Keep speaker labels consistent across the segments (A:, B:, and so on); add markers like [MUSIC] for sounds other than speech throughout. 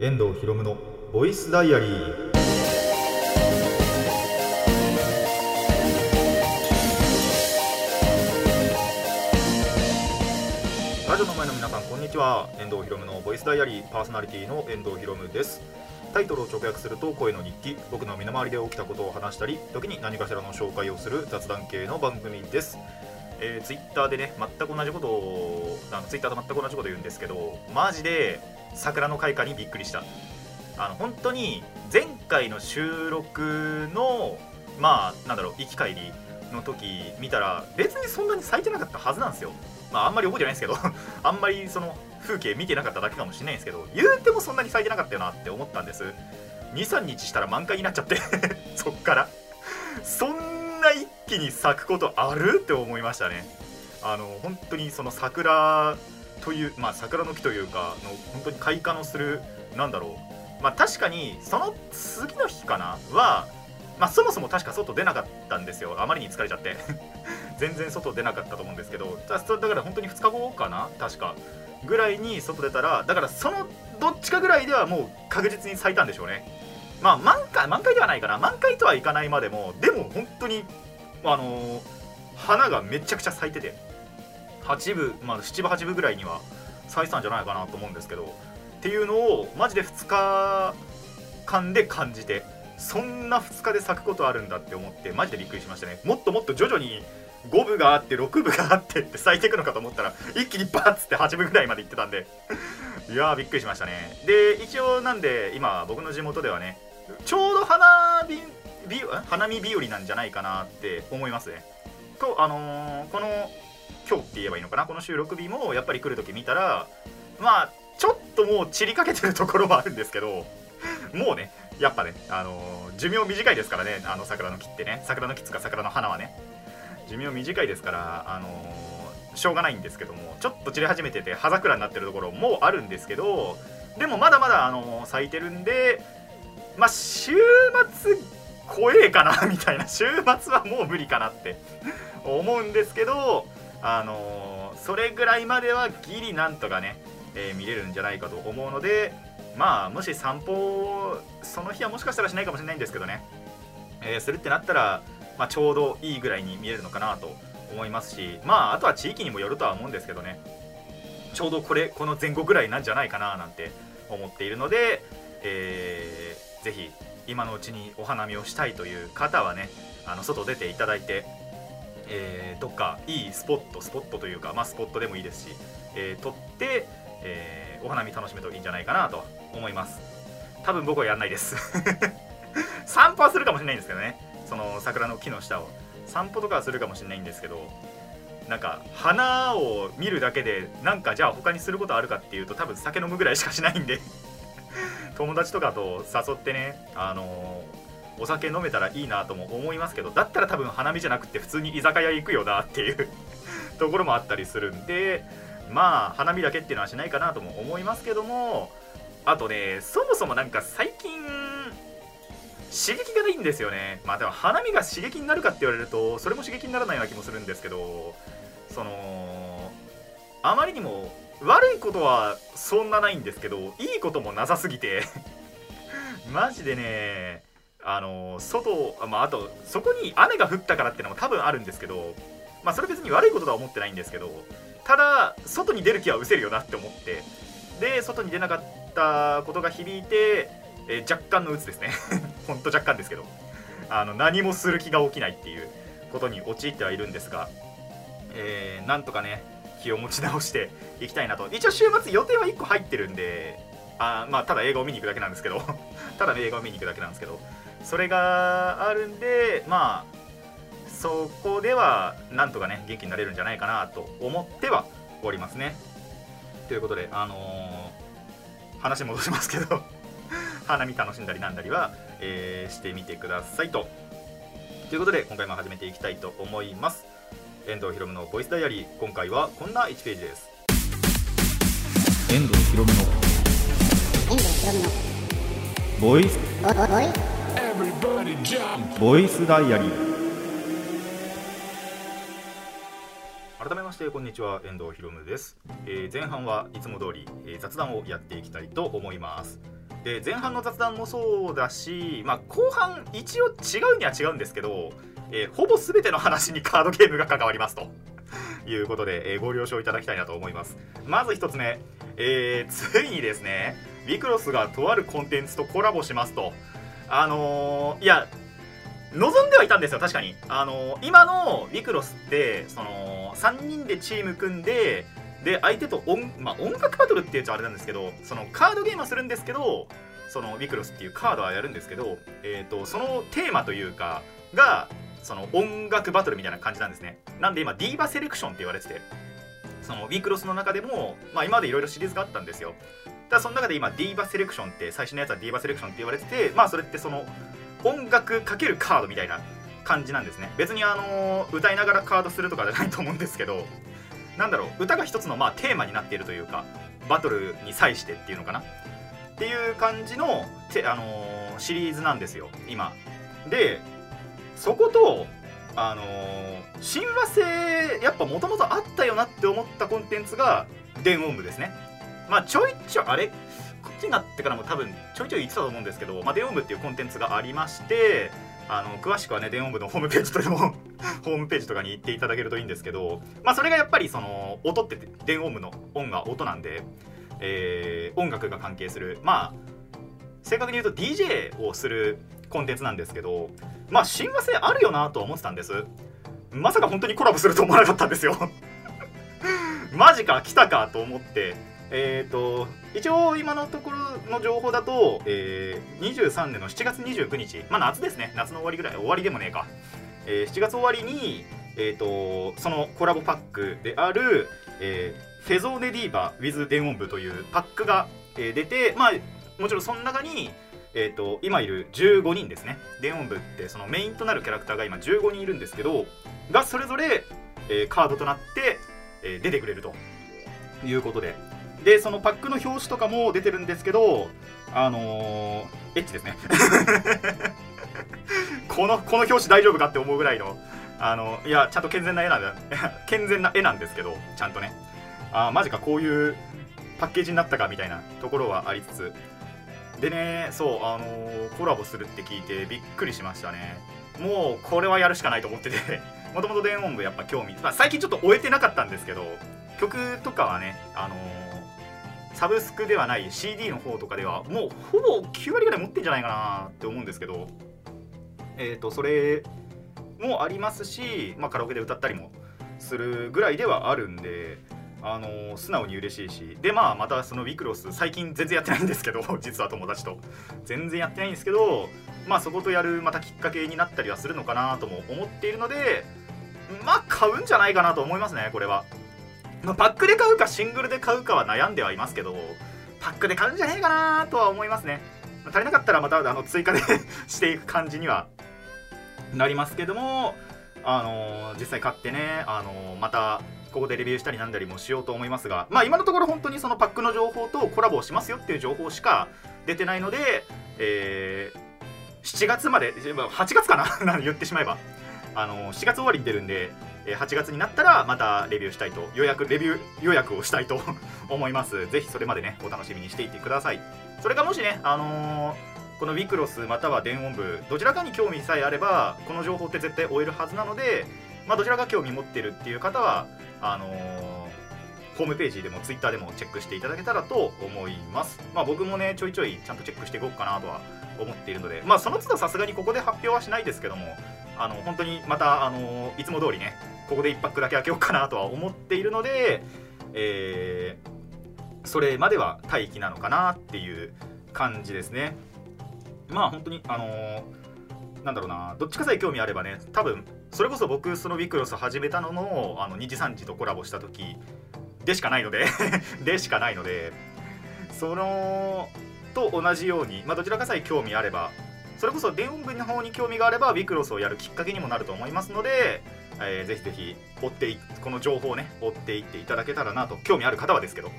A: 遠藤博夢のボイスダイアリー。ラジオの前の皆さんこんにちは。遠藤博夢のボイスダイアリーパーソナリティの遠藤博夢です。タイトルを直訳すると声の日記。僕の身の回りで起きたことを話したり時に何かしらの紹介をする雑談系の番組です。えー、ツイッターでね全く同じことをあのツイッターと全く同じこと言うんですけどマジで桜の開花にびっくりした。あの本当に前回の収録のまあなんだろう行き帰りの時見たら別にそんなに咲いてなかったはずなんですよ。まああんまり覚えてないんですけど [LAUGHS] あんまりその風景見てなかっただけかもしれないんですけど言うてもそんなに咲いてなかったよなって思ったんです。23日したら満開になっちゃって [LAUGHS] そっから。そんな一気に咲くことある？って思いましたね。あの本当にその桜というまあ桜の木というかの本当に開花のするなんだろう。まあ確かにその次の日かな？はまあそもそも確か外出なかったんですよ。あまりに疲れちゃって。[LAUGHS] 全然外出なかったと思うんですけど。だから本当に2日後かな？確か。ぐらいに外出たらだからそのどっちかぐらいではもう確実に咲いたんでしょうね。まあ満開満開ではないかな。満開とはいかないまでもでも本当にあのー、花がめちゃくちゃ咲いてて。8部まあ7部8部ぐらいには咲いてたんじゃないかなと思うんですけどっていうのをマジで2日間で感じてそんな2日で咲くことあるんだって思ってマジでびっくりしましたね。もっともっと徐々に5部があって6部があってって [LAUGHS] 咲いていくのかと思ったら一気にバッつって8部ぐらいまで行ってたんで。[LAUGHS] いやーびっくりしましたね。で一応なんで今僕の地元ではねちょうど花火花見日和なんじゃないかなって思いますね。とあのー、この今日って言えばいいのかな？この収録日もやっぱり来る時見たらまあちょっともう散りかけてるところはあるんですけどもうねやっぱね、あの、寿命短いですからねあの桜の木ってね桜の木つか桜の花はね。寿命短いですからあの、しょうがないんですけどもちょっと散り始めてて葉桜になってるところもあるんですけどでもまだまだ、あの咲いてるんでまあ週末怖えかなみたいな。週末はもう無理かなって思うんですけどあのそれぐらいまではギリなんとかね、えー、見れるんじゃないかと思うのでまあもし散歩その日はもしかしたらしないかもしれないんですけどね、えー、するってなったら、まあ、ちょうどいいぐらいに見えるのかなと思いますしまああとは地域にもよるとは思うんですけどねちょうどこれこの前後ぐらいなんじゃないかななんて思っているので、えー、ぜひ今のうちにお花見をしたいという方はねあの外出ていただいて、えー、どっかいいスポットスポットというか、まあ、スポットでもいいですし、えー、撮って、えー、お花見楽しめといいんじゃないかなと思います。多分僕はやんないです。[LAUGHS] 散歩はするかもしれないんですけどね。その桜の木の下を。散歩とかはするかもしれないんですけどなんか花を見るだけでなんかじゃあ他にすることあるかっていうと多分酒飲むぐらいしかしないんで。[LAUGHS] 友達とかと誘ってね、あの、お酒飲めたらいいなとも思いますけどだったら多分花見じゃなくて普通に居酒屋行くよなっていうところもあったりするんでまあ花見だけっていうのはしないかなとも思いますけどもあとねそもそもなんか最近刺激がないんですよね。まあでも花見が刺激になるかって言われるとそれも刺激にならないような気もするんですけどそのあまりにも悪いことはそんなないんですけどいいこともなさすぎて。[LAUGHS] マジでねあの外、まあ、あとそこに雨が降ったからっていうのも多分あるんですけどまあそれ別に悪いこととは思ってないんですけどただ外に出る気は失せるよなって思ってで外に出なかったことが響いて、えー、若干の鬱ですね。[LAUGHS] ほんと若干ですけどあの何もする気が起きないっていうことに陥ってはいるんですが、えー、なんとかね気を持ち直して [LAUGHS] いきたいなと。一応週末予定は1個入ってるんであまあただ映画を見に行くだけなんですけど [LAUGHS] ただ映画を見に行くだけなんですけどそれがあるんでまあそこではなんとかね元気になれるんじゃないかなと思ってはおりますね。ということであのー、話戻しますけど [LAUGHS] 花見楽しんだりなんだりは、えー、してみてくださいと。ということで今回も始めていきたいと思います。遠藤ひろむのボイスダイアリー。今回はこんな1ページです。遠藤ひろむのボイスボイスボイスダイアリー。改めましてこんにちは。遠藤ひろむです、えー、前半はいつも通り、えー、雑談をやっていきたいと思います。で前半の雑談もそうだし、まあ、後半一応違うには違うんですけど、えー、ほぼ全ての話に [LAUGHS] カードゲームが関わりますと。[LAUGHS] いうことで、え、ご了承いただきたいなと思います。まず1つ目、え、ついにですねウィクロスがとあるコンテンツとコラボしますと。あのー、いや望んではいたんですよ確かに。あのー、今のウィクロスってその3人でチーム組んでで相手と音,、まあ、音楽バトルっていうとあれなんですけどそのカードゲームはするんですけどそのウィクロスっていうカードはやるんですけど、えーと、そのテーマというかがその音楽バトルみたいな感じなんですね。なんで今ディーバセレクションって言われててそのウィクロスの中でも、まあ、今までいろいろシリーズがあったんですよ。だその中で今ディーバセレクションって最初のやつはディーバセレクションって言われててまあそれってその音楽かけるカードみたいな感じなんですね。別にあの歌いながらカードするとかじゃないと思うんですけどなんだろう歌が一つのまあテーマになっているというかバトルに際してっていうのかな。っていう感じの、あのー、シリーズなんですよ今。でそことあのー、親和性やっぱもともとあったよなって思ったコンテンツが電音部ですね。まあちょいちょいあれ？こっちになってからも多分ちょいちょい言ってたと思うんですけど、まあ、電音部っていうコンテンツがありましてあの詳しくはね電音部のホームページとでも [LAUGHS] ホームページとかに行っていただけるといいんですけどまあそれがやっぱりその音って電音部の音が音なんで、えー、音楽が関係する。まあ正確に言うと DJ をするコンテンツなんですけどまあ親和性あるよなと思ってたんです。まさか本当にコラボすると思わなかったんですよ。[LAUGHS] マジか来たかと思って。えっ、ー、と一応今のところの情報だと、えー、23年の7月29日まあ夏ですね。夏の終わりぐらい終わりでもねえか、えー、7月終わりにえーと、そのコラボパックである、えー、フェゾーネディーバー with 電音部というパックが、えー、出て、まあ、もちろんその中に、えーと、今いる15人ですね。電音部ってそのメインとなるキャラクターが今15人いるんですけどがそれぞれ、えー、カードとなって、えー、出てくれるということで。でそのパックの表紙とかも出てるんですけどあのー、エッチですね。[LAUGHS] このこの表紙大丈夫かって思うぐらいのあのいやちゃんと健全な絵なんだ。[LAUGHS] 健全な絵なんですけどちゃんとね。あマジかこういうパッケージになったかみたいなところはありつつ。でねそうあのー、コラボするって聞いてびっくりしましたね。もうこれはやるしかないと思ってて。もともと電音部やっぱ興味、まあ、最近ちょっと終えてなかったんですけど曲とかはねあのーサブスクではない CD の方とかではもうほぼ9割ぐらい持ってんじゃないかなって思うんですけどえっ、ー、とそれもありますし、まあ、カラオケで歌ったりもするぐらいではあるんであの、素直に嬉しいしでまあまたそのウィクロス最近全然やってないんですけど [LAUGHS] 実は友達と。全然やってないんですけどまあそことやるまたきっかけになったりはするのかなとも思っているのでまあ買うんじゃないかなと思いますねこれは。まあ、パックで買うかシングルで買うかは悩んではいますけどパックで買うんじゃねえかなとは思いますね、まあ、足りなかったらまたあの追加で [LAUGHS] していく感じにはなりますけどもあのー、実際買ってね、あのー、またここでレビューしたりなんだりもしようと思いますがまあ今のところ本当にそのパックの情報とコラボをしますよっていう情報しか出てないので、えー、7月まで8月かな [LAUGHS] 言ってしまえば。あの7月終わりに出るんで8月になったらまたレビューしたいと予約レビュー予約をしたいと [LAUGHS] 思いますぜひそれまでねお楽しみにしていてくださいそれかもしねあのー、このウィクロスまたは電音部どちらかに興味さえあればこの情報って絶対終えるはずなのでまあ、どちらが興味持ってるっていう方はあのー、ホームページでもツイッターでもチェックしていただけたらと思います。まあ僕もね、ちょいちょいちゃんとチェックしていこうかなとは思っているので、まあその都度さすがにここで発表はしないですけども、あの本当にまた、あのいつも通りね、ここで1泊だけ開けようかなとは思っているので、えー、それまでは待機なのかなっていう感じですね。まあ本当に、あのー、なんだろうな、どっちかさえ興味あればね、多分それこそ僕、そのウィクロス始めたのの、あの2時3時とコラボした時でしかないので [LAUGHS] でしかないので、その、と同じように、まあ、どちらかさえ興味あれば、それこそ電音部の方に興味があれば、ウィクロスをやるきっかけにもなると思いますので、えー、ぜひぜひ追ってこの情報をね追っていっていただけたらなと興味ある方はですけど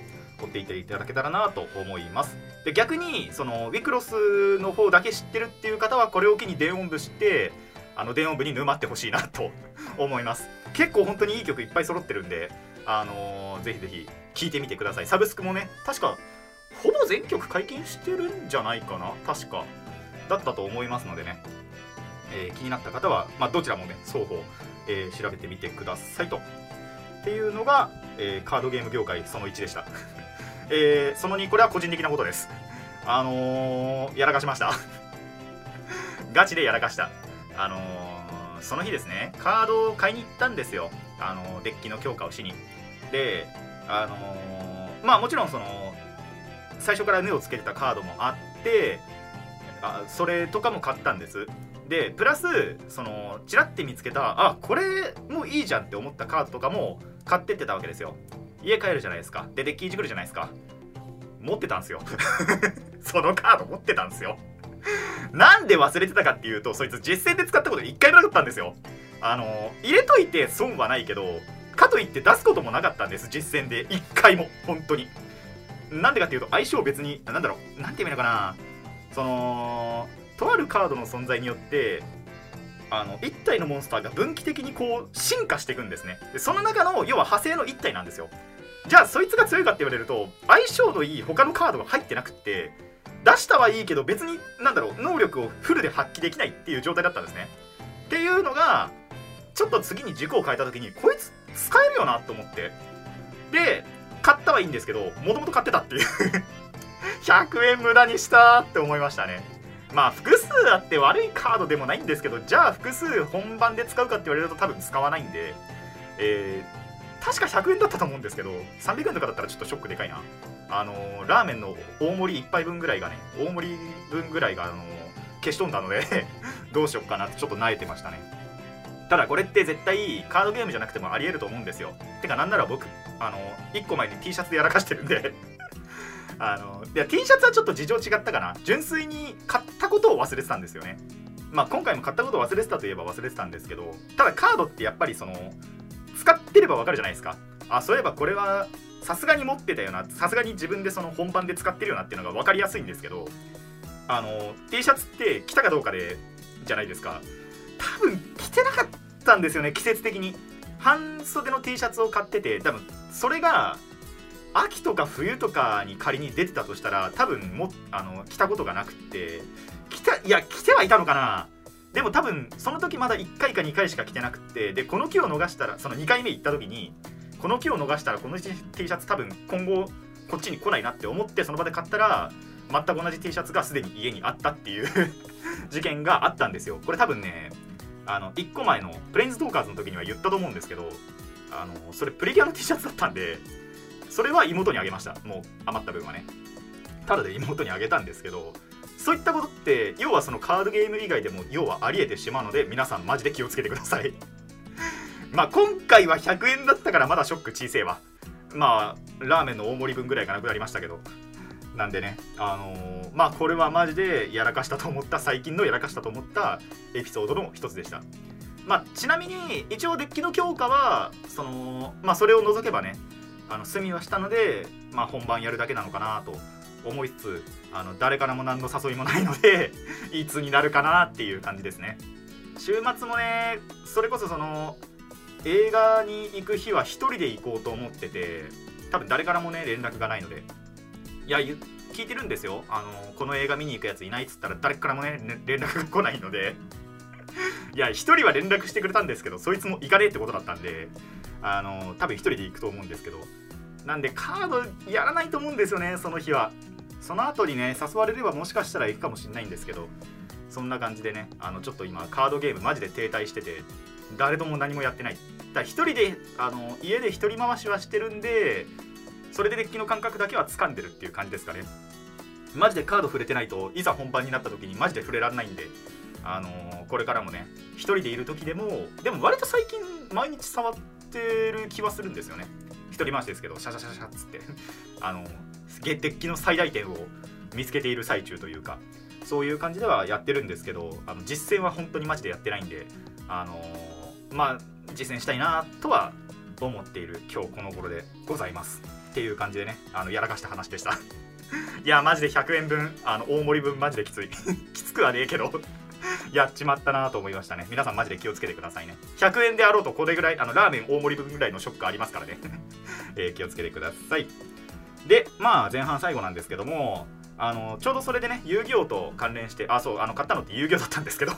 A: 追っていっていただけたらなと思います。で逆にそのウィクロスの方だけ知ってるっていう方はこれを機に電音部知ってあの電音部に沼ってほしいなと [LAUGHS] 思います。結構本当にいい曲いっぱい揃ってるんであのー、ぜひぜひ聴いてみてください。サブスクもね確かほぼ全曲解禁してるんじゃないかな確か。だったと思いますのでね、えー、気になった方は、まあ、どちらもね双方、えー、調べてみてくださいと。っていうのが、えー、カードゲーム業界その1でした、[LAUGHS] えその2これは個人的なことです。あのやらかしました。[LAUGHS] ガチでやらかした。あのその日ですねカードを買いに行ったんですよ。あのデッキの強化をしに。であのまあもちろんその最初から目をつけてたカードもあってあそれとかも買ったんです。でプラスそのチラって見つけたあこれもいいじゃんって思ったカードとかも買ってってたわけですよ。家帰るじゃないですか。でデッキいじくるじゃないですか。持ってたんですよ。[LAUGHS] そのカード持ってたんですよ。なんで忘れてたかっていうとそいつ実戦で使ったこと1回もなかったんですよ。あの入れといて損はないけどかといって出すこともなかったんです実戦で。1回も。本当に。なんでかっていうと相性別になんだろう。なんて言うのかな。そのとあるカードの存在によってあの1体のモンスターが分岐的にこう進化していくんですね。でその中の要は派生の1体なんですよ。じゃあそいつが強いかって言われると相性のいい他のカードが入ってなくって出したはいいけど別になんだろう能力をフルで発揮できないっていう状態だったんですね。っていうのがちょっと次に軸を変えた時にこいつ使えるよなと思って。で買ったはいいんですけどもともと買ってたっていう。100円無駄にしたって思いましたね。まあ複数あって悪いカードでもないんですけどじゃあ複数本番で使うかって言われると多分使わないんでえー、確か100円だったと思うんですけど300円とかだったらちょっとショックでかいな。あのー、ラーメンの大盛り1杯分ぐらいがね大盛り分ぐらいがあのー、消し飛んだので [LAUGHS] どうしよっかなってちょっと慣れてましたね。ただこれって絶対カードゲームじゃなくてもありえると思うんですよ。てかなんなら僕あの1個前に T シャツでやらかしてるんで。あのいや T シャツはちょっと事情違ったかな。純粋に買ったことを忘れてたんですよね。まあ今回も買ったことを忘れてたといえば忘れてたんですけどただカードってやっぱりその使ってればわかるじゃないですか。あそういえばこれはさすがに持ってたよな。さすがに自分でその本番で使ってるよなっていうのが分かりやすいんですけどあの T シャツって着たかどうかでじゃないですか。多分着てなかったんですよね季節的に。半袖の T シャツを買ってて多分それが秋とか冬とかに仮に出てたとしたら多分もあの着たことがなくって着たいや着てはいたのかな。でも多分その時まだ1回か2回しか着てなくてでこの木を逃したらその2回目行った時にこの木を逃したらこの T シャツ多分今後こっちに来ないなって思ってその場で買ったら全く同じ T シャツがすでに家にあったっていう [LAUGHS] 事件があったんですよ。これ多分ねあの1個前のプレインズトーカーズの時には言ったと思うんですけどあのそれプレギュアの T シャツだったんでそれは妹にあげました。もう余った分はね。ただで妹にあげたんですけどそういったことって要はそのカードゲーム以外でも要はありえてしまうので皆さんマジで気をつけてください。[LAUGHS] まあ今回は100円だったからまだショック小せえわ。まあラーメンの大盛り分ぐらいがなくなりましたけど。なんでねあのー、まあこれはマジでやらかしたと思った最近のやらかしたと思ったエピソードの一つでした。まあちなみに一応デッキの強化はそのまあそれを除けばねあの済みはしたので、まあ、本番やるだけなのかなと思いつつあの誰からも何の誘いもないので [LAUGHS] いつになるかなっていう感じですね。週末もねそれこそその映画に行く日は1人で行こうと思ってて多分誰からもね連絡がないので。いや聞いてるんですよ。あのこの映画見に行くやついないっつったら誰からもね連絡が来ないので。いや1人は連絡してくれたんですけどそいつも行かねえってことだったんであの多分1人で行くと思うんですけどなんでカードやらないと思うんですよねその日は。その後にね誘われればもしかしたら行くかもしれないんですけどそんな感じでねあのちょっと今カードゲームマジで停滞してて誰とも何もやってない。だから1人であの家で1人回しはしてるんでそれでデッキの感覚だけは掴んでるっていう感じですかね。マジでカード触れてないといざ本番になった時にマジで触れられないんであのー、これからもね1人でいる時でもでも割と最近毎日触ってる気はするんですよね。一人回しですけどシャシャシャシャっつって。[LAUGHS] あのデッキの最大点を見つけている最中というかそういう感じではやってるんですけどあの実践は本当にマジでやってないんであのー、まあ実践したいなとは思っている今日この頃でございますっていう感じでねあのやらかした話でした。[LAUGHS] いやマジで100円分あの大盛り分マジできつい。[LAUGHS] きつくはねえけど。やっちまったなと思いましたね。皆さんマジで気をつけてくださいね。100円であろうとこれぐらいあのラーメン大盛り分ぐらいのショックありますからね。[LAUGHS] えー、気をつけてください。でまあ前半最後なんですけどもあのちょうどそれでね遊戯王と関連してあそうあの買ったのって遊戯王だったんですけど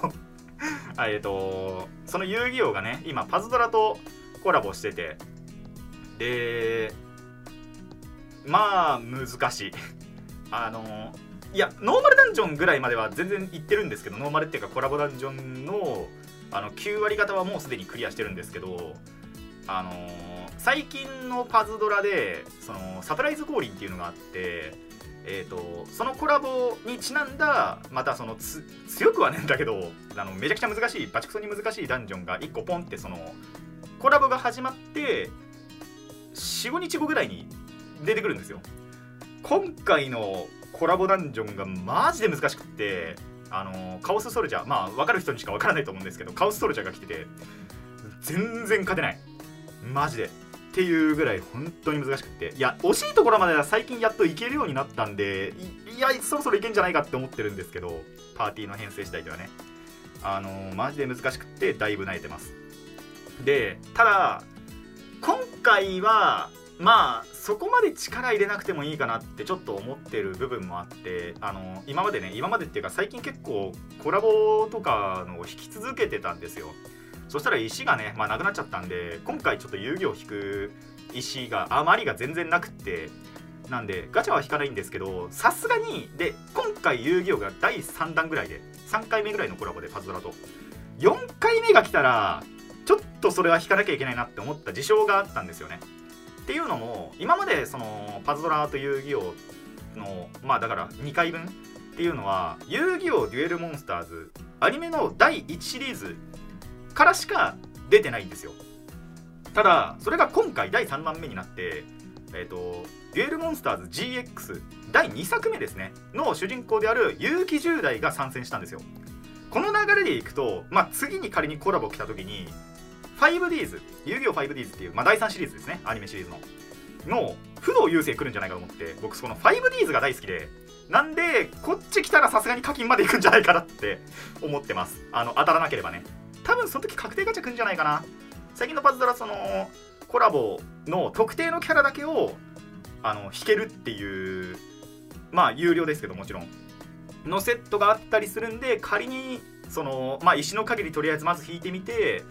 A: [LAUGHS] えっとその遊戯王がね今パズドラとコラボしててでまあ難しい。あのいやノーマルダンジョンぐらいまでは全然いってるんですけどノーマルっていうかコラボダンジョンのあの9割方はもうすでにクリアしてるんですけどあの最近のパズドラでそのサプライズ降臨っていうのがあってえーと、そのコラボにちなんだまたその強くはねえんだけどあのめちゃくちゃ難しいバチクソに難しいダンジョンが1個ポンってそのコラボが始まって45日後ぐらいに出てくるんですよ。今回のコラボダンジョンがマジで難しくってあのカオスソルジャーまあ分かる人にしか分からないと思うんですけどカオスソルジャーが来てて全然勝てない。マジで。っていうぐらい本当に難しくて。いや惜しいところまでは最近やっといけるようになったんでいやそろそろいけんじゃないかって思ってるんですけどパーティーの編成次第ではね。あのー、マジで難しくってだいぶ慣れてます。でただ今回はまあそこまで力入れなくてもいいかなってちょっと思ってる部分もあってあの今までね今までっていうか最近結構コラボとかのを引き続けてたんですよ。そしたら石がね、まあ、なくなっちゃったんで今回ちょっと遊戯を引く石があまりが全然なくってなんでガチャは引かないんですけどさすがにで今回遊戯王が第3弾ぐらいで3回目ぐらいのコラボでパズドラと。4回目が来たらちょっとそれは引かなきゃいけないなって思った事象があったんですよね。っていうのも今までそのパズドラと遊戯王のまあだから2回分っていうのは遊戯王デュエルモンスターズアニメの第1シリーズからしか出てないんですよ。ただそれが今回第3弾目になってえっ、ー、とデュエルモンスターズ GX 第2作目ですね。の主人公である結城10代が参戦したんですよ。この流れでいくと、まあ、次に仮にコラボ来た時に 5Ds 遊戯王 5Ds っていう、まあ、第3シリーズですねアニメシリーズの。の不動優勢来るんじゃないかと思って僕その 5Ds が大好きでなんでこっち来たらさすがに課金まで行くんじゃないかなって思ってます。あの当たらなければね。多分その時確定ガチャ来るんじゃないかな。最近のパズドラそのコラボの特定のキャラだけをあの引けるっていうまあ有料ですけどもちろん。のセットがあったりするんで仮にそのまあ石の限りとりあえずまず引いてみて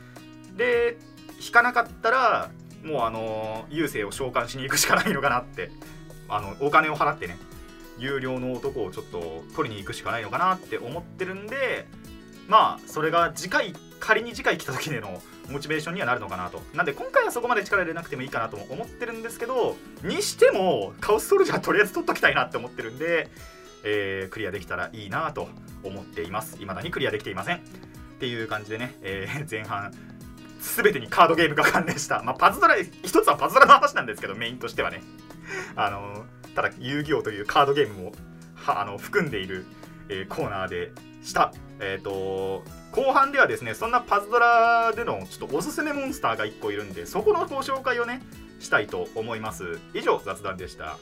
A: で引かなかったらもうあの優勢を召喚しに行くしかないのかなって。あのお金を払ってね有料の男をちょっと取りに行くしかないのかなって思ってるんでまあそれが次回仮に次回来た時でのモチベーションにはなるのかなと。なんで今回はそこまで力入れなくてもいいかなとも思ってるんですけどにしてもカオスソルジャーとりあえず取っときたいなって思ってるんで、えー、クリアできたらいいなと思っています。未だにクリアできていません。っていう感じでね、えー、前半全てにカードゲームが関連した、まあ、パズドラ一つはパズドラの話なんですけどメインとしてはね。あのただ遊戯王というカードゲームもはあの含んでいる、えー、コーナーでした。えっ、ー、と後半ではですねそんなパズドラでのちょっとおすすめモンスターが1個いるんでそこのご紹介をねしたいと思います。以上雑談でした。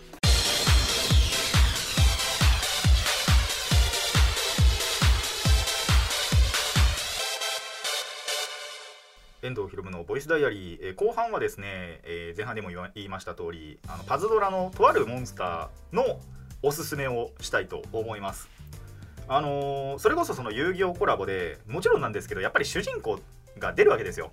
A: 遠藤ひろむのボイスダイアリー、えー、後半はですね、えー、前半でも言いました通りありパズドラのとあるモンスターのおすすめをしたいと思います。あのー、それこそその遊戯王コラボでもちろんなんですけどやっぱり主人公が出るわけですよ。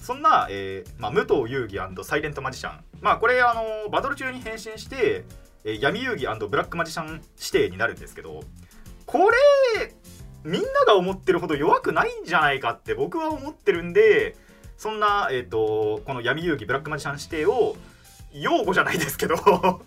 A: そんな、えーまあ、武藤遊戯サイレントマジシャン。まあこれ、あのー、バトル中に変身して、えー、闇遊戯ブラックマジシャン指定になるんですけどこれみんなが思ってるほど弱くないんじゃないかって僕は思ってるんでそんな、えーと、この闇遊戯ブラックマジシャン指定を擁護じゃないですけど [LAUGHS]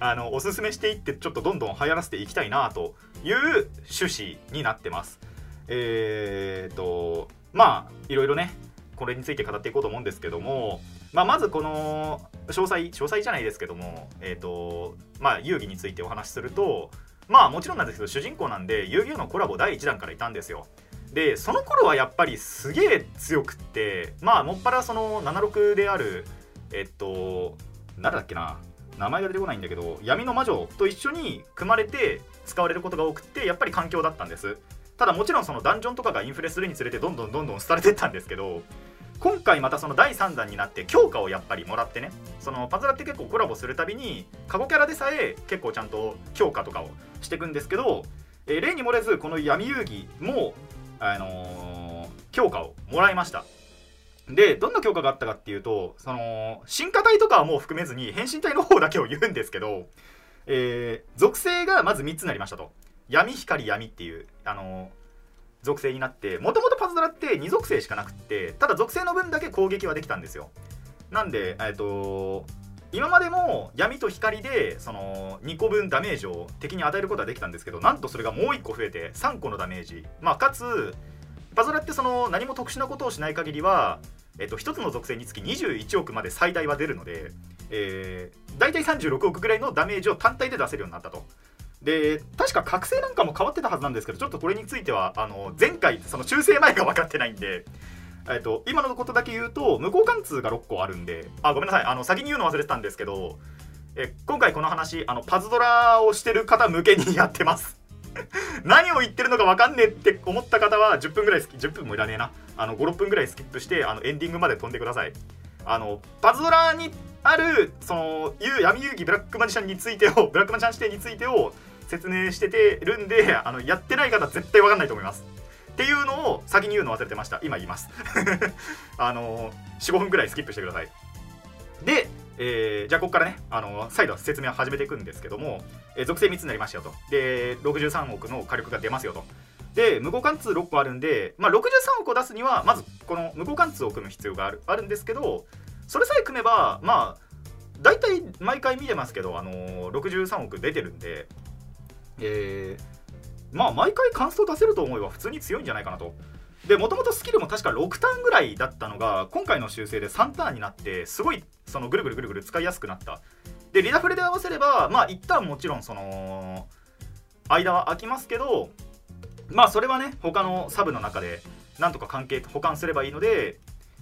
A: あのおすすめしていってちょっとどんどん流行らせていきたいなという趣旨になってます。えーとまあいろいろねこれについて語っていこうと思うんですけども、まあ、まずこの詳細詳細じゃないですけども、えーとまあ、遊戯についてお話しするとまあもちろんなんですけど主人公なんで遊戯王のコラボ第1弾からいたんですよ。でその頃はやっぱりすげえ強くってまあもっぱらその76であるえっと誰だっけな名前が出てこないんだけど闇の魔女と一緒に組まれて使われることが多くてやっぱり環境だったんですただもちろんそのダンジョンとかがインフレするにつれてどんどんどんどん廃れてったんですけど今回またその第3弾になって強化をやっぱりもらってねそのパズラって結構コラボするたびに過去キャラでさえ結構ちゃんと強化とかをしていくんですけど、えー、例に漏れずこの闇遊戯も、あのー、強化をもらいました。でどんな強化があったかっていうとその進化体とかはもう含めずに変身体の方だけを言うんですけど、えー、属性がまず3つになりましたと。闇光闇っていうあの属性になってもともとパズドラって2属性しかなくってただ属性の分だけ攻撃はできたんですよなんでえっ、と今までも闇と光でその2個分ダメージを敵に与えることはできたんですけどなんとそれがもう1個増えて3個のダメージまあかつパズドラってその何も特殊なことをしない限りはえっと、1つの属性につき21億まで最大は出るので、えー、大体36億ぐらいのダメージを単体で出せるようになったと。で確か覚醒なんかも変わってたはずなんですけどちょっとこれについてはあの前回その修正前が分かってないんで、えっと、今のことだけ言うと無効貫通が6個あるんであごめんなさいあの先に言うの忘れてたんですけどえ今回この話あのパズドラをしてる方向けにやってます。[LAUGHS] 何を言ってるのか分かんねえって思った方は10分ぐらいスキ10分もいらねえな。あの56分ぐらいスキップしてあのエンディングまで飛んでください。あのパズドラにあるその闇遊戯ブラックマジシャンについてをブラックマジシャン指定についてを説明しててるんであのやってない方絶対わかんないと思います。っていうのを先に言うの忘れてました。今言います。[LAUGHS] あの45分くらいスキップしてください。で、えー、じゃあここからねあの再度説明を始めていくんですけども、えー、属性3つになりましたよと。で63億の火力が出ますよと。で無効貫通6個あるんで、まあ、63億を出すにはまずこの無効貫通を組む必要があるあるんですけどそれさえ組めばまあ大体毎回見てますけど、あのー、63億出てるんでえー、まあ毎回カンスト出せると思えば普通に強いんじゃないかなと。でもともとスキルも確か6ターンぐらいだったのが今回の修正で3ターンになってすごいそのぐるぐるぐるぐる使いやすくなったでリダフレで合わせればまあ一旦もちろんその間は空きますけどまあそれはね他のサブの中でなんとか関係保管すればいいので、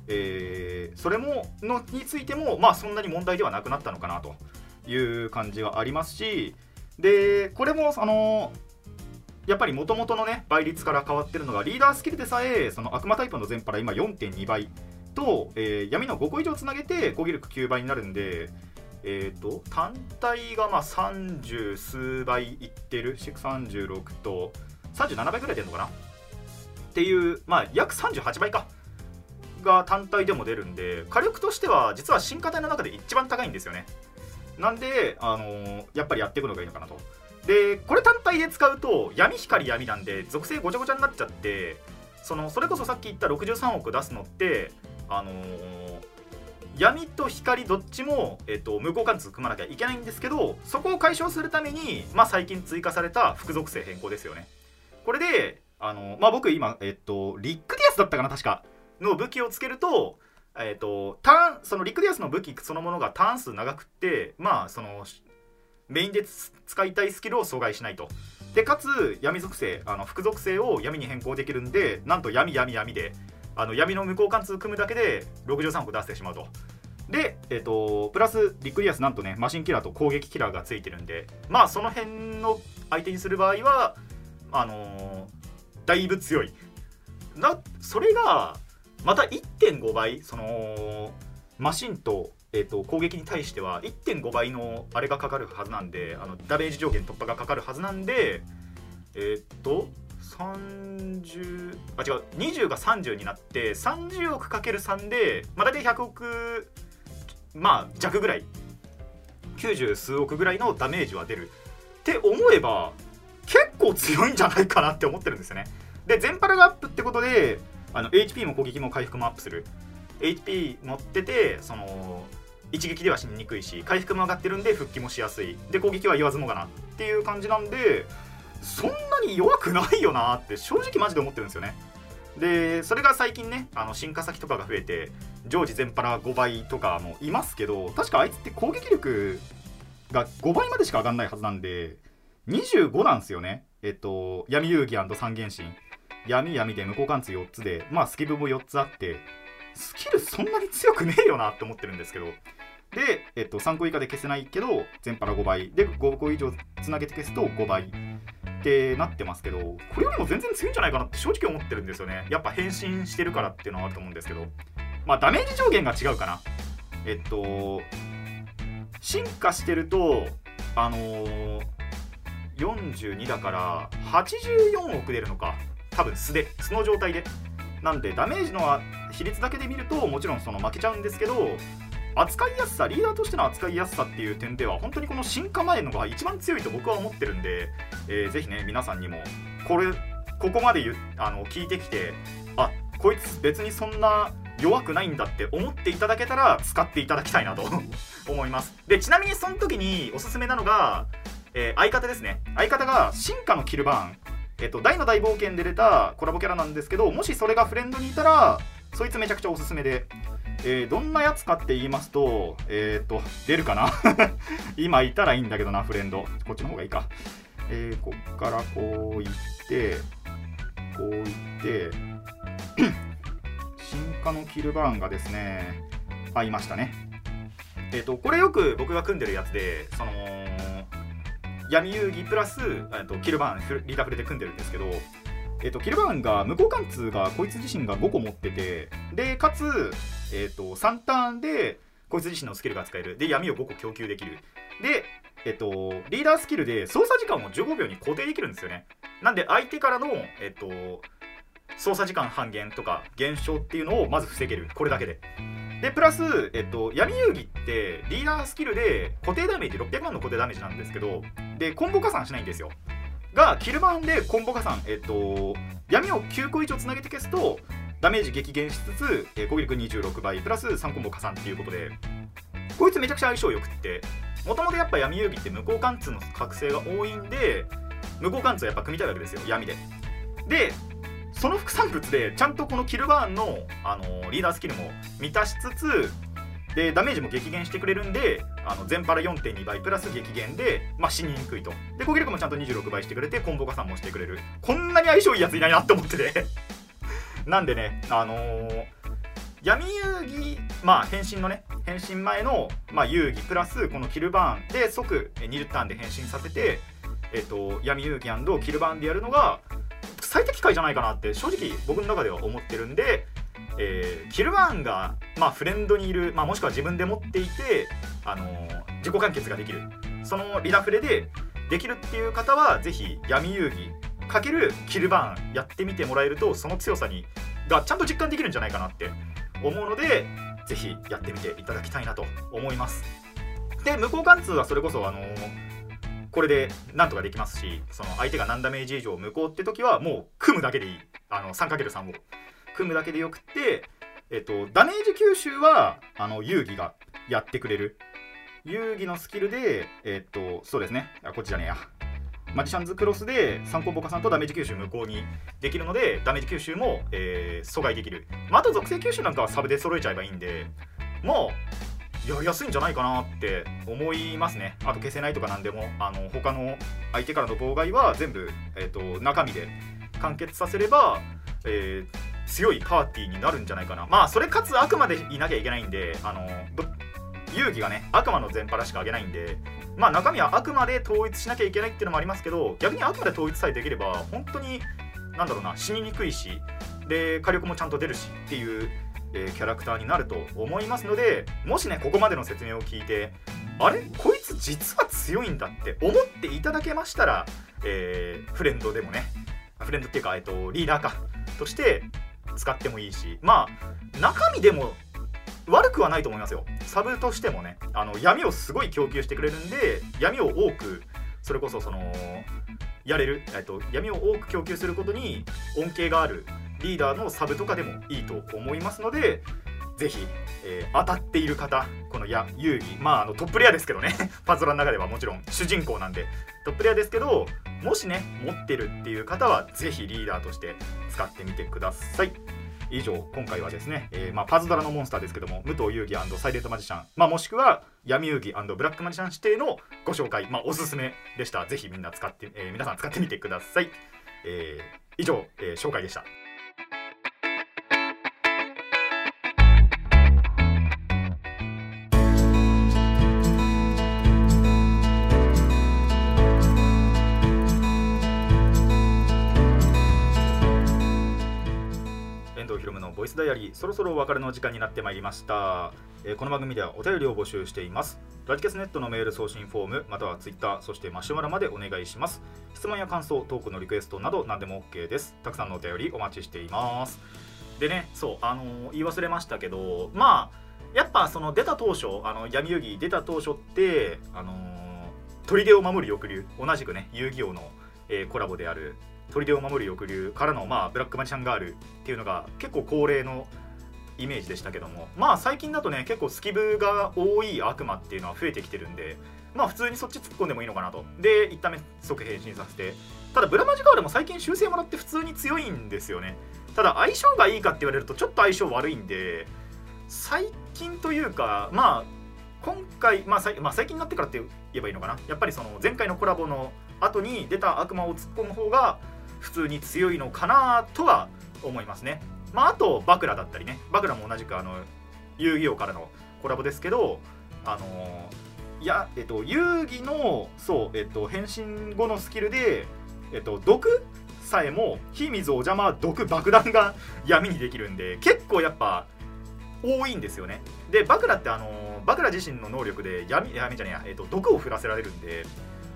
A: えー、それものについてもまあそんなに問題ではなくなったのかなという感じはありますしでこれもあのやっぱりもともとのね倍率から変わってるのがリーダースキルでさえその悪魔タイプの全パラ今4.2倍と、えー、闇の5個以上つなげて攻撃力9倍になるんでえっ、ー、と単体がまあ30数倍いってる36と37倍ぐらい出るのかな？っていうまあ約38倍かが単体でも出るんで火力としては実は進化体の中で一番高いんですよね。なんで、あの、やっぱりやっていくのがいいのかなと。で、これ単体で使うと、闇光闇なんで、属性ごちゃごちゃになっちゃって、そのそれこそさっき言った63億出すのって、あのー、闇と光どっちも、えっと、無効貫通組まなきゃいけないんですけど、そこを解消するために、まあ、最近追加された副属性変更ですよね。これで、あのー、まあ、僕今、えっと、リックディアスだったかな、確か、の武器をつけると、えーと、ターンそのリクディアスの武器そのものがターン数長くってまあそのメインで使いたいスキルを阻害しないと。でかつ闇属性あの副属性を闇に変更できるんでなんと闇闇闇であの闇の無効貫通組むだけで63個出してしまうと。で、えーと、プラスリクディアスなんとねマシンキラーと攻撃キラーがついてるんでまあその辺の相手にする場合はあのー、だいぶ強い。なそれがまた1.5倍そのマシンと,、えーと、攻撃に対しては1.5倍のあれがかかるはずなんであのダメージ上限突破がかかるはずなんでえっ、ー、と30あ違う20が30になって30億かける3で、まあ、大体100億まあ弱ぐらい90数億ぐらいのダメージは出る。って思えば結構強いんじゃないかなって思ってるんですよね。で全パラがアップってことであの HP も攻撃も回復もアップする。HP 持っててその一撃では死ににくいし回復も上がってるんで復帰もしやすい。で攻撃は言わずもがなっていう感じなんでそんなに弱くないよなって正直マジで思ってるんですよね。でそれが最近ねあの進化先とかが増えて常時全パラ5倍とかもいますけど確かあいつって攻撃力が5倍までしか上がんないはずなんで25なんですよね。えっと闇遊戯三原神。闇闇で無効貫通4つで、まあスキブも4つあって、スキルそんなに強くねえよなって思ってるんですけど、で、えっと、3個以下で消せないけど、全パラ5倍。で、5個以上つなげて消すと5倍。ってなってますけど、これよりも全然強いんじゃないかなって正直思ってるんですよね。やっぱ変身してるからっていうのはあると思うんですけど。まあダメージ上限が違うかなえっと進化してるとあのー、42だから84億出るのか多分素で素の状態で。なんでダメージの比率だけで見るともちろんその負けちゃうんですけど扱いやすさリーダーとしての扱いやすさっていう点では本当にこの進化前のが一番強いと僕は思ってるんで、えー、ぜひね皆さんにもこれここまであの聞いてきてあこいつ別にそんな弱くないんだって思っていただけたら使っていただきたいなと [LAUGHS] 思います。でちなみにその時におすすめなのが、えー、相方ですね。相方が進化のキルバーン。えっと、大の大冒険で出たコラボキャラなんですけどもしそれがフレンドにいたらそいつめちゃくちゃおすすめでえー、どんなやつかって言いますと、えっ、と、出るかな？[LAUGHS] 今いたらいいんだけどな、フレンド。こっちの方がいいか。えー、こっからこう行って、こう行って、[COUGHS] 進化のキルバーンがですね、あ、いましたね。えっ、と、これよく僕が組んでるやつで、その、闇遊戯プラス、とキルバーン、リーダーフレで組んでるんですけど、え、ー、と、キルバーンが無効貫通がこいつ自身が5個持ってて、で、かつ、え、ー、と、3ターンでこいつ自身のスキルが使える。で、闇を5個供給できる。で、えっ、と、リーダースキルで操作時間を15秒に固定できるんですよね。なんで、相手からの、えっ、と、操作時間半減とか減少っていうのをまず防げる。これだけで。で、プラス、えっと、闇遊戯ってリーダースキルで固定ダメージ600万の固定ダメージなんですけど、で、コンボ加算しないんですよ。がキルバーンでコンボ加算、えっと、闇を9個以上つなげて消すとダメージ激減しつつ、えー、攻撃力26倍プラス3コンボ加算っていうことでこいつめちゃくちゃ相性良くってもともとやっぱ闇遊戯って無効貫通の覚醒が多いんで無効貫通やっぱ組みたいわけですよ闇ででその副産物でちゃんとこのキルバーンの、あの、リーダースキルも満たしつつでダメージも激減してくれるんであの全パラ4.2倍プラス激減で、まあ、死ににくいと。で攻撃力もちゃんと26倍してくれてコンボ加算もしてくれる。こんなに相性いいやついないなって思ってて。[LAUGHS] なんでねあのー、闇遊戯まあ変身のね変身前の、まあ、遊戯プラスこのキルバーンで即20ターンで変身させてえっ、と闇遊戯キルバーンでやるのが最適解じゃないかなって正直僕の中では思ってるんでえー、キルバーンが、まあ、フレンドにいる、まあ、もしくは自分で持っていて、あのー、自己完結ができる。そのリラフレでできるっていう方はぜひ闇遊戯×キルバーンやってみてもらえるとその強さにがちゃんと実感できるんじゃないかなって思うのでぜひやってみていただきたいなと思います。で無効貫通はそれこそあのー、これでなんとかできますしその相手が何ダメージ以上無効って時はもう組むだけでいい。あの 3×3 を。組むだけでよくて、えっと、ダメージ吸収はあの遊戯がやってくれる。遊戯のスキルでえっとそうですね。あこっちじゃねえや。マジシャンズクロスで3コンボ加算とダメージ吸収無効にできるのでダメージ吸収も、えー、阻害できる、まあ、あと属性吸収なんかはサブで揃えちゃえばいいんでもうやりやすいんじゃないかなって思いますね。あと消せないとかなんでも。あの他の相手からの妨害は全部、えーと、中身で完結させれば、えー強いパーティーになるんじゃないかな。まあそれかつ悪魔でいなきゃいけないんであの遊戯がね悪魔の全パラしかあげないんでまあ中身は悪魔で統一しなきゃいけないっていうのもありますけど逆に悪魔で統一さえできれば本当になんだろうな死ににくいしで火力もちゃんと出るしっていう、えー、キャラクターになると思いますのでもしねここまでの説明を聞いてあれ？こいつ実は強いんだって思っていただけましたら、えー、フレンドでもねフレンドっていうか、えっと、リーダーかとして使ってもいいしまあ中身でも悪くはないと思いますよ。サブとしてもねあの闇をすごい供給してくれるんで闇を多くそれこそそのやれる、えっと、闇を多く供給することに恩恵があるリーダーのサブとかでもいいと思いますのでぜひ、えー、当たっている方このや遊戯まああのトップレアですけどね。[LAUGHS] パズドラの中ではもちろん主人公なんでトップレアですけどもしね持ってるっていう方はぜひリーダーとして使ってみてください。以上今回はですね、えー、まあ、パズドラのモンスターですけども武藤遊戯サイレントマジシャン、まあ、もしくは闇遊戯ブラックマジシャン指定のご紹介、まあ、おすすめでしたぜひみんな使って、えー、皆さん使ってみてください、え、以上、え紹介でした。イイスダイアリーそろそろお別れの時間になってまいりました、えーこの番組ではお便りを募集しています。ラジキャスネットのメール送信フォームまたはツイッターそしてマシュマロまでお願いします。質問や感想トークのリクエストなど何でも OK です。たくさんのお便りお待ちしています。でねそうあのー言い忘れましたけどまあやっぱその出た当初あの闇遊戯出た当初ってあのー砦を守る翼竜同じくね遊戯王の、えーコラボである砦を守る翼竜からの、まあ、ブラックマジシャンガールっていうのが結構恒例のイメージでしたけどもまあ最近だとね結構スキブが多い悪魔っていうのは増えてきてるんでまあ普通にそっち突っ込んでもいいのかなと。で一旦目即変身させて。ただブラマジガールも最近修正もらって普通に強いんですよね。ただ相性がいいかって言われるとちょっと相性悪いんで最近というかまあ今回、まあ、さまあ最近になってからって言えばいいのかな。やっぱりその前回のコラボの後に出た悪魔を突っ込む方が普通に強いのかなとは思いますね。まああとバクラだったりね。バクラも同じくあの遊戯王からのコラボですけどあのいやえっと遊戯のそうえっと変身後のスキルでえっと毒さえも火水お邪魔毒爆弾が闇にできるんで結構やっぱ多いんですよね。でバクラってあのバクラ自身の能力で闇闇じゃねえや、えっと毒を降らせられるんで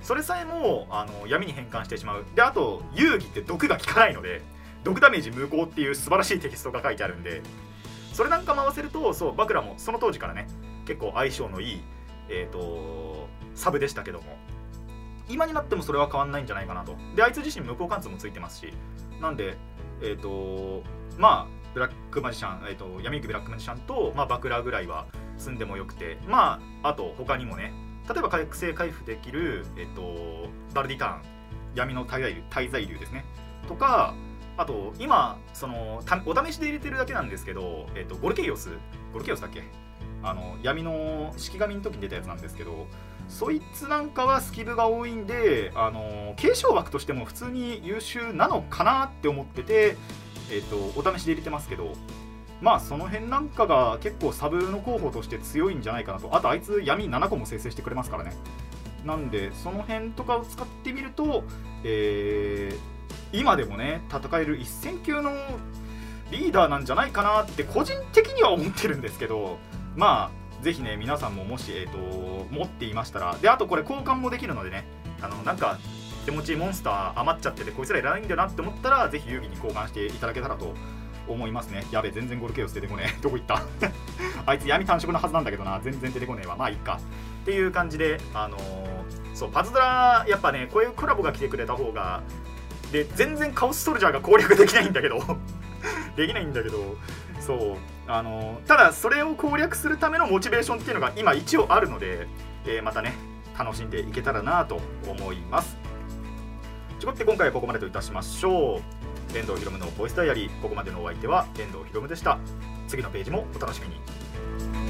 A: それさえもあの闇に変換してしまう。であと遊戯って毒が効かないので毒ダメージ無効っていう素晴らしいテキストが書いてあるんでそれなんかも合わせるとそうバクラもその当時からね結構相性のいい、えー、とサブでしたけども今になってもそれは変わんないんじゃないかなと。であいつ自身無効貫通もついてますしなんでえっ、とまあブラックマジシャン、えー、と闇行くブラックマジシャンと、まあ、バクラぐらいは積んでもよくてまああと他にもね例えば回復性回復できる、えっと、バルディターン闇の滞在流滞在流ですね。とかあと今そのたお試しで入れてるだけなんですけど、えっと、ゴルケイオス。ゴルケイオスだっけ？あの闇の式神の時に出たやつなんですけどそいつなんかはスキルが多いんであの継承枠としても普通に優秀なのかなって思ってて、えっと、お試しで入れてますけどまあその辺なんかが結構サブの候補として強いんじゃないかなと。あとあいつ闇7個も生成してくれますからね。なんでその辺とかを使ってみると、えー今でもね戦える一戦級のリーダーなんじゃないかなって個人的には思ってるんですけどまあぜひね皆さんももし、えー、と持っていましたらであとこれ交換もできるのでねあのなんか手持ちモンスター余っちゃっててこいつらいらないんだよなって思ったらぜひ遊戯に交換していただけたらと思いますね。やべ全然ゴルケオス出てこねえ。[LAUGHS] どこ行った？[LAUGHS] あいつ闇単色のはずなんだけどな。全然出てこねえわ。まあいいか。っていう感じであのーそうパズドラやっぱねこういうコラボが来てくれた方がで全然カオスソルジャーが攻略できないんだけど。[LAUGHS] できないんだけど。そう。あのただそれを攻略するためのモチベーションっていうのが今一応あるので、えーまたね楽しんでいけたらなと思います。ちょこって今回はここまでといたしましょう。遠藤博夢のボイスダイアリー。ここまでのお相手は遠藤博夢でした。次のページもお楽しみに。